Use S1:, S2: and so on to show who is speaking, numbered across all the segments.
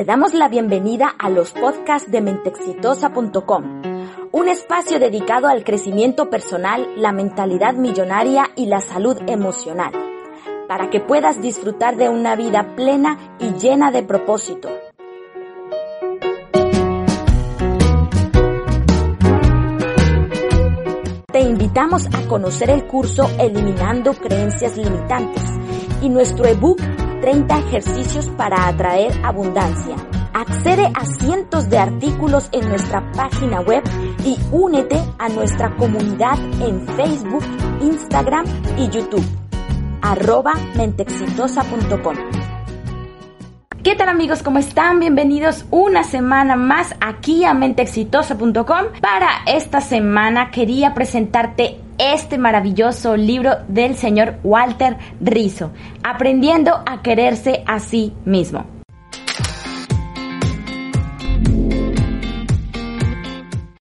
S1: Te damos la bienvenida a los podcasts de mentexitosa.com, un espacio dedicado al crecimiento personal, la mentalidad millonaria y la salud emocional, para que puedas disfrutar de una vida plena y llena de propósito. Te invitamos a conocer el curso Eliminando Creencias Limitantes y nuestro ebook 30 ejercicios para atraer abundancia. Accede a cientos de artículos en nuestra página web y únete a nuestra comunidad en Facebook, Instagram y YouTube. Arroba mentexitosa.com. ¿Qué tal amigos? ¿Cómo están? Bienvenidos una semana más aquí a mentexitosa.com. Para esta semana quería presentarte este maravilloso libro del señor Walter Rizzo, Aprendiendo a quererse a sí mismo.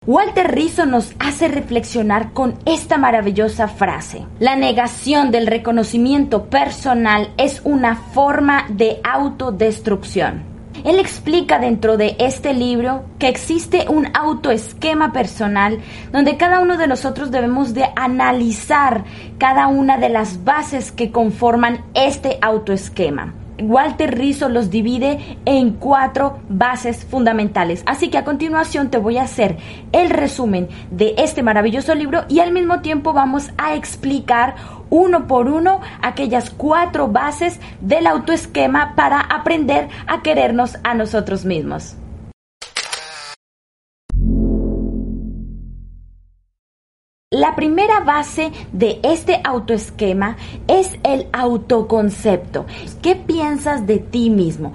S1: Walter Rizzo nos hace reflexionar con esta maravillosa frase. La negación del reconocimiento personal es una forma de autodestrucción. Él explica dentro de este libro que existe un autoesquema personal donde cada uno de nosotros debemos de analizar cada una de las bases que conforman este autoesquema. Walter Rizzo los divide en cuatro bases fundamentales. Así que a continuación te voy a hacer el resumen de este maravilloso libro y al mismo tiempo vamos a explicar uno por uno aquellas cuatro bases del autoesquema para aprender a querernos a nosotros mismos. Primera base de este autoesquema es el autoconcepto. ¿Qué piensas de ti mismo?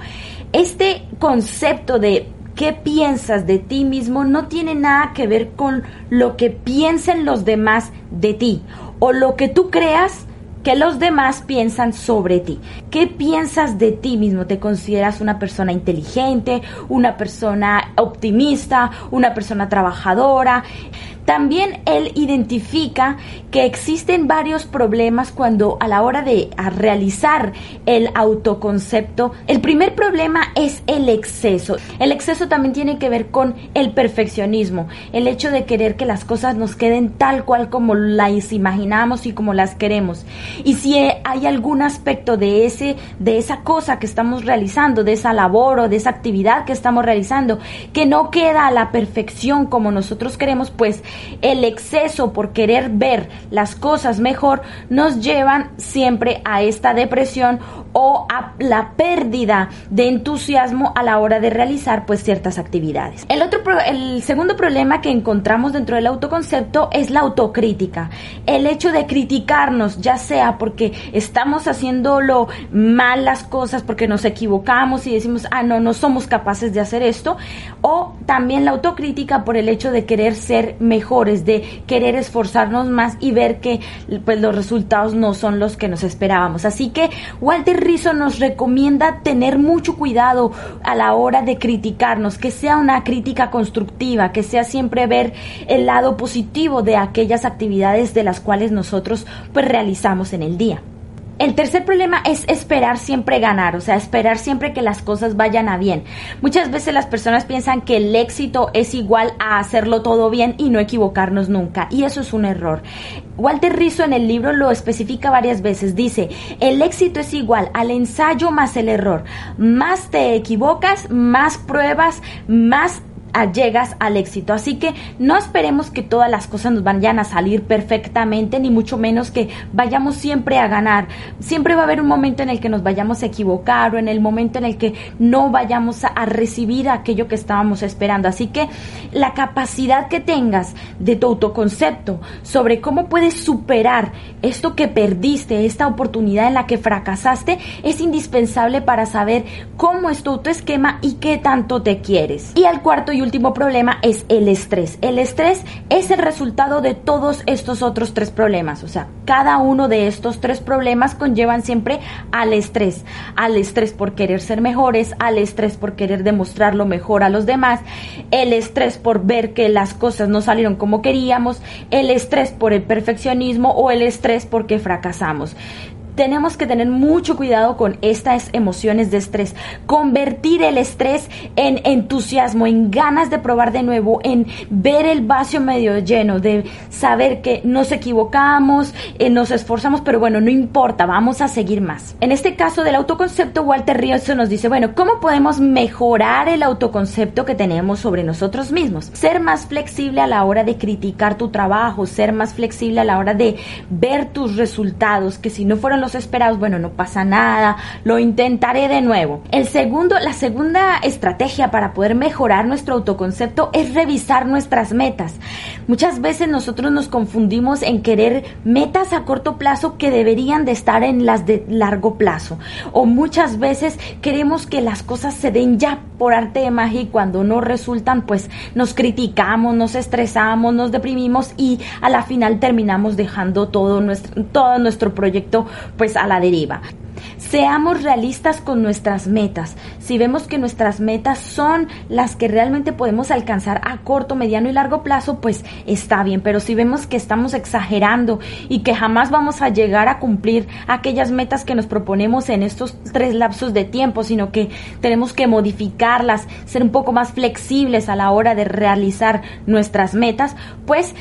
S1: Este concepto de qué piensas de ti mismo no tiene nada que ver con lo que piensen los demás de ti o lo que tú creas que los demás piensan sobre ti. ¿Qué piensas de ti mismo? ¿Te consideras una persona inteligente, una persona optimista, una persona trabajadora? También él identifica que existen varios problemas cuando a la hora de realizar el autoconcepto, el primer problema es el exceso. El exceso también tiene que ver con el perfeccionismo, el hecho de querer que las cosas nos queden tal cual como las imaginamos y como las queremos. Y si hay algún aspecto de ese de esa cosa que estamos realizando, de esa labor o de esa actividad que estamos realizando que no queda a la perfección como nosotros queremos, pues el exceso por querer ver las cosas mejor nos llevan siempre a esta depresión o a la pérdida de entusiasmo a la hora de realizar pues ciertas actividades. El otro el segundo problema que encontramos dentro del autoconcepto es la autocrítica. El hecho de criticarnos, ya sea porque estamos haciéndolo mal las cosas, porque nos equivocamos y decimos, "Ah, no, no somos capaces de hacer esto", o también la autocrítica por el hecho de querer ser mejores, de querer esforzarnos más y ver que pues los resultados no son los que nos esperábamos. Así que Walter Rizzo nos recomienda tener mucho cuidado a la hora de criticarnos, que sea una crítica constructiva, que sea siempre ver el lado positivo de aquellas actividades de las cuales nosotros pues realizamos en el día. El tercer problema es esperar siempre ganar, o sea, esperar siempre que las cosas vayan a bien. Muchas veces las personas piensan que el éxito es igual a hacerlo todo bien y no equivocarnos nunca, y eso es un error. Walter Rizzo en el libro lo especifica varias veces, dice, el éxito es igual al ensayo más el error. Más te equivocas, más pruebas, más llegas al éxito. Así que no esperemos que todas las cosas nos vayan a salir perfectamente, ni mucho menos que vayamos siempre a ganar. Siempre va a haber un momento en el que nos vayamos a equivocar o en el momento en el que no vayamos a, a recibir aquello que estábamos esperando. Así que la capacidad que tengas de tu autoconcepto sobre cómo puedes superar esto que perdiste, esta oportunidad en la que fracasaste, es indispensable para saber cómo es tu autoesquema y qué tanto te quieres. Y al cuarto y último problema es el estrés. El estrés es el resultado de todos estos otros tres problemas. O sea, cada uno de estos tres problemas conllevan siempre al estrés. Al estrés por querer ser mejores, al estrés por querer demostrar lo mejor a los demás, el estrés por ver que las cosas no salieron como queríamos, el estrés por el perfeccionismo o el estrés porque fracasamos tenemos que tener mucho cuidado con estas emociones de estrés. Convertir el estrés en entusiasmo, en ganas de probar de nuevo, en ver el vaso medio lleno, de saber que nos equivocamos, eh, nos esforzamos, pero bueno, no importa, vamos a seguir más. En este caso del autoconcepto, Walter Ríos nos dice, bueno, ¿cómo podemos mejorar el autoconcepto que tenemos sobre nosotros mismos? Ser más flexible a la hora de criticar tu trabajo, ser más flexible a la hora de ver tus resultados, que si no fueron esperados, bueno, no pasa nada, lo intentaré de nuevo. El segundo, la segunda estrategia para poder mejorar nuestro autoconcepto es revisar nuestras metas. Muchas veces nosotros nos confundimos en querer metas a corto plazo que deberían de estar en las de largo plazo. O muchas veces queremos que las cosas se den ya por arte de magia y cuando no resultan, pues nos criticamos, nos estresamos, nos deprimimos y a la final terminamos dejando todo nuestro, todo nuestro proyecto pues a la deriva. Seamos realistas con nuestras metas. Si vemos que nuestras metas son las que realmente podemos alcanzar a corto, mediano y largo plazo, pues está bien. Pero si vemos que estamos exagerando y que jamás vamos a llegar a cumplir aquellas metas que nos proponemos en estos tres lapsos de tiempo, sino que tenemos que modificarlas, ser un poco más flexibles a la hora de realizar nuestras metas, pues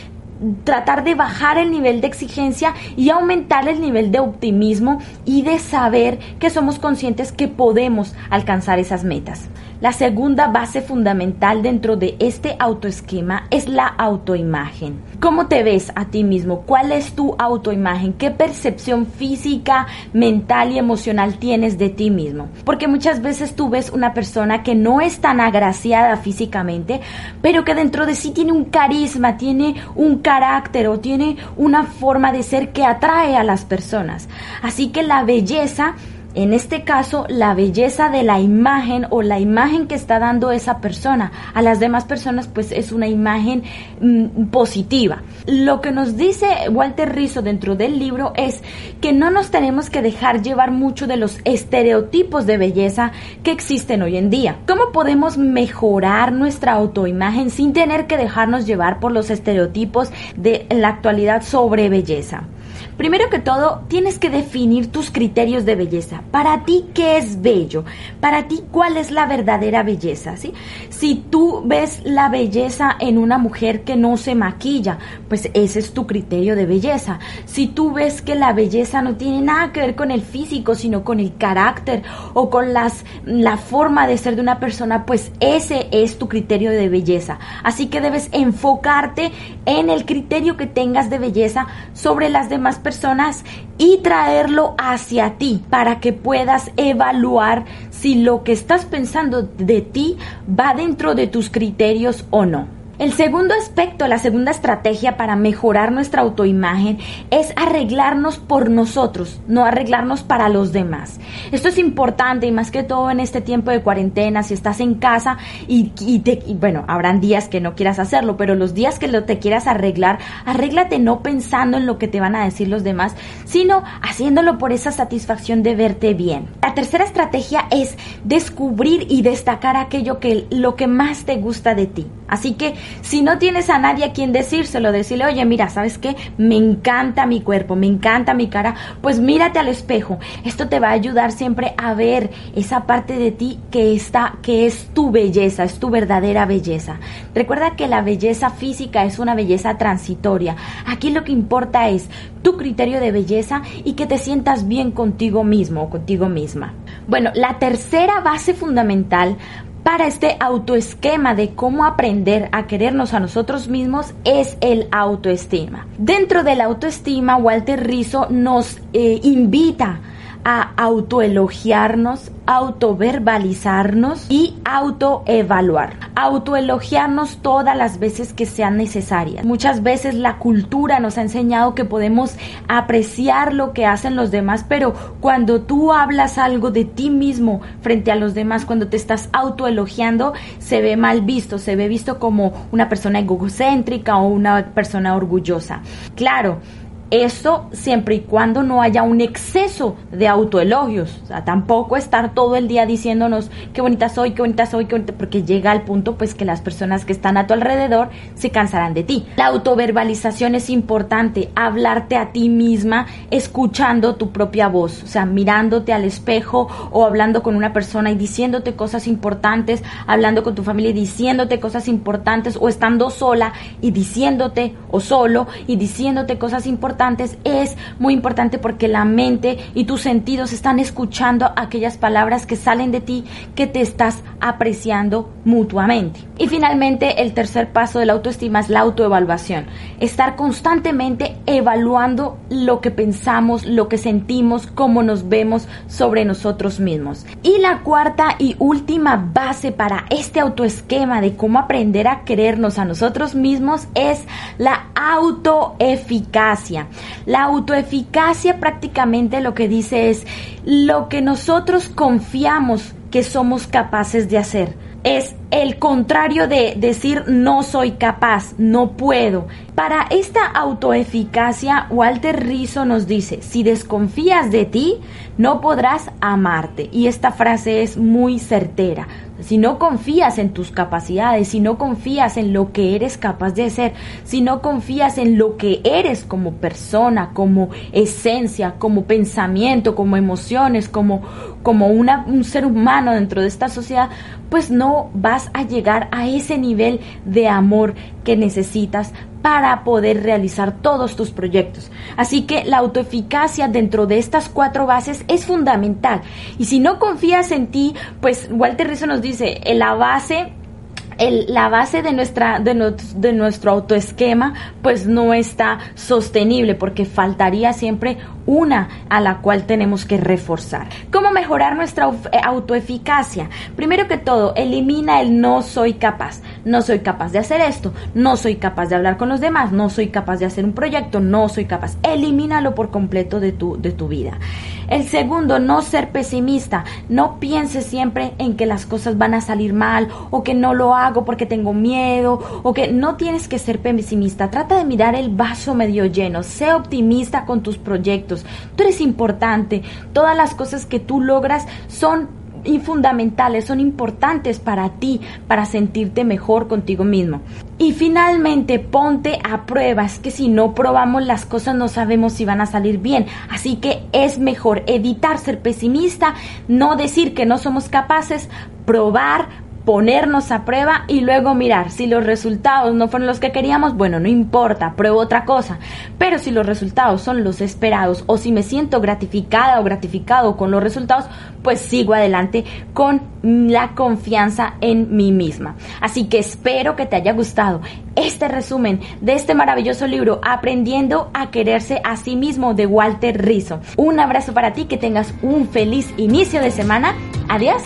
S1: tratar de bajar el nivel de exigencia y aumentar el nivel de optimismo y de saber que somos conscientes que podemos alcanzar esas metas. La segunda base fundamental dentro de este autoesquema es la autoimagen. ¿Cómo te ves a ti mismo? ¿Cuál es tu autoimagen? ¿Qué percepción física, mental y emocional tienes de ti mismo? Porque muchas veces tú ves una persona que no es tan agraciada físicamente, pero que dentro de sí tiene un carisma, tiene un carácter o tiene una forma de ser que atrae a las personas. Así que la belleza en este caso, la belleza de la imagen o la imagen que está dando esa persona a las demás personas, pues es una imagen mm, positiva. Lo que nos dice Walter Rizzo dentro del libro es que no nos tenemos que dejar llevar mucho de los estereotipos de belleza que existen hoy en día. ¿Cómo podemos mejorar nuestra autoimagen sin tener que dejarnos llevar por los estereotipos de la actualidad sobre belleza? Primero que todo, tienes que definir tus criterios de belleza. Para ti, ¿qué es bello? Para ti, ¿cuál es la verdadera belleza? ¿sí? Si tú ves la belleza en una mujer que no se maquilla, pues ese es tu criterio de belleza. Si tú ves que la belleza no tiene nada que ver con el físico, sino con el carácter o con las, la forma de ser de una persona, pues ese es tu criterio de belleza. Así que debes enfocarte en el criterio que tengas de belleza sobre las demás personas y traerlo hacia ti para que puedas evaluar si lo que estás pensando de ti va dentro de tus criterios o no. El segundo aspecto, la segunda estrategia para mejorar nuestra autoimagen es arreglarnos por nosotros, no arreglarnos para los demás. Esto es importante y más que todo en este tiempo de cuarentena, si estás en casa y, te, bueno, habrán días que no quieras hacerlo, pero los días que lo te quieras arreglar, arréglate no pensando en lo que te van a decir los demás, sino haciéndolo por esa satisfacción de verte bien. La tercera estrategia es descubrir y destacar aquello que lo que más te gusta de ti. Así que si no tienes a nadie a quien decírselo, decirle, oye, mira, ¿sabes qué? Me encanta mi cuerpo, me encanta mi cara, pues mírate al espejo. Esto te va a ayudar siempre a ver esa parte de ti que está, que es tu belleza, es tu verdadera belleza. Recuerda que la belleza física es una belleza transitoria. Aquí lo que importa es tu criterio de belleza y que te sientas bien contigo mismo o contigo misma. Bueno, la tercera base fundamental para este autoesquema de cómo aprender a querernos a nosotros mismos es el autoestima. Dentro de la autoestima, Walter Rizzo nos eh, invita a autoelogiarnos, autoverbalizarnos y autoevaluar. Autoelogiarnos todas las veces que sean necesarias. Muchas veces la cultura nos ha enseñado que podemos apreciar lo que hacen los demás, pero cuando tú hablas algo de ti mismo frente a los demás, cuando te estás autoelogiando, se ve mal visto, se ve visto como una persona egocéntrica o una persona orgullosa. Claro, Esto siempre y cuando no haya un exceso de autoelogios. O sea, tampoco estar todo el día diciéndonos qué bonita soy, qué bonita soy, qué bonita, porque llega al punto pues que las personas que están a tu alrededor se cansarán de ti. La autoverbalización es importante, hablarte a ti misma escuchando tu propia voz, o sea, mirándote al espejo o hablando con una persona y diciéndote cosas importantes, hablando con tu familia y diciéndote cosas importantes o estando sola y diciéndote o solo y diciéndote cosas importantes es muy importante porque la mente y tus sentidos están escuchando aquellas palabras que salen de ti que te estás apreciando mutuamente. Y finalmente, el tercer paso de la autoestima es la autoevaluación. Estar constantemente evaluando lo que pensamos, lo que sentimos, cómo nos vemos sobre nosotros mismos. Y la cuarta y última base para este autoesquema de cómo aprender a querernos a nosotros mismos es la autoeficacia. La autoeficacia prácticamente lo que dice es lo que nosotros confiamos que somos capaces de hacer. Es el contrario de decir no soy capaz, no puedo. Para esta autoeficacia, Walter Rizzo nos dice, si desconfías de ti, no podrás amarte. Y esta frase es muy certera. Si no confías en tus capacidades, si no confías en lo que eres capaz de hacer, si no confías en lo que eres como persona, como esencia, como pensamiento, como emociones, como, como una, un ser humano dentro de esta sociedad, pues no vas a llegar a ese nivel de amor que necesitas para poder realizar todos tus proyectos. Así que la autoeficacia dentro de estas cuatro bases es fundamental. Y si no confías en ti, pues Walter Rizzo nos dice, la base la base de, nuestra, de, de, nuestro autoesquema pues no está sostenible porque faltaría siempre una a la cual tenemos que reforzar. ¿Cómo mejorar nuestra eh, autoeficacia? Primero que todo, elimina el no soy capaz. No soy capaz de hacer esto, no soy capaz de hablar con los demás, no soy capaz de hacer un proyecto, no soy capaz. Elimínalo por completo de tu, de tu vida. El segundo, no ser pesimista. No pienses siempre en que las cosas van a salir mal o que no lo hago porque tengo miedo o que no tienes que ser pesimista. Trata de mirar el vaso medio lleno. Sé optimista con tus proyectos. Tú eres importante. Todas las cosas que tú logras son fundamentales, son importantes para ti, para sentirte mejor contigo mismo. Y finalmente, ponte a pruebas, que si no probamos las cosas no sabemos si van a salir bien. Así que es mejor evitar ser pesimista, no decir que no somos capaces, probar, ponernos a prueba y luego mirar si los resultados no fueron los que queríamos, bueno, no importa, pruebo otra cosa. Pero si los resultados son los esperados o si me siento gratificada o gratificado con los resultados, pues sigo adelante con la confianza en mí misma. Así que espero que te haya gustado este resumen de este maravilloso libro Aprendiendo a quererse a sí mismo de Walter Rizzo. Un abrazo para ti, que tengas un feliz inicio de semana. Adiós.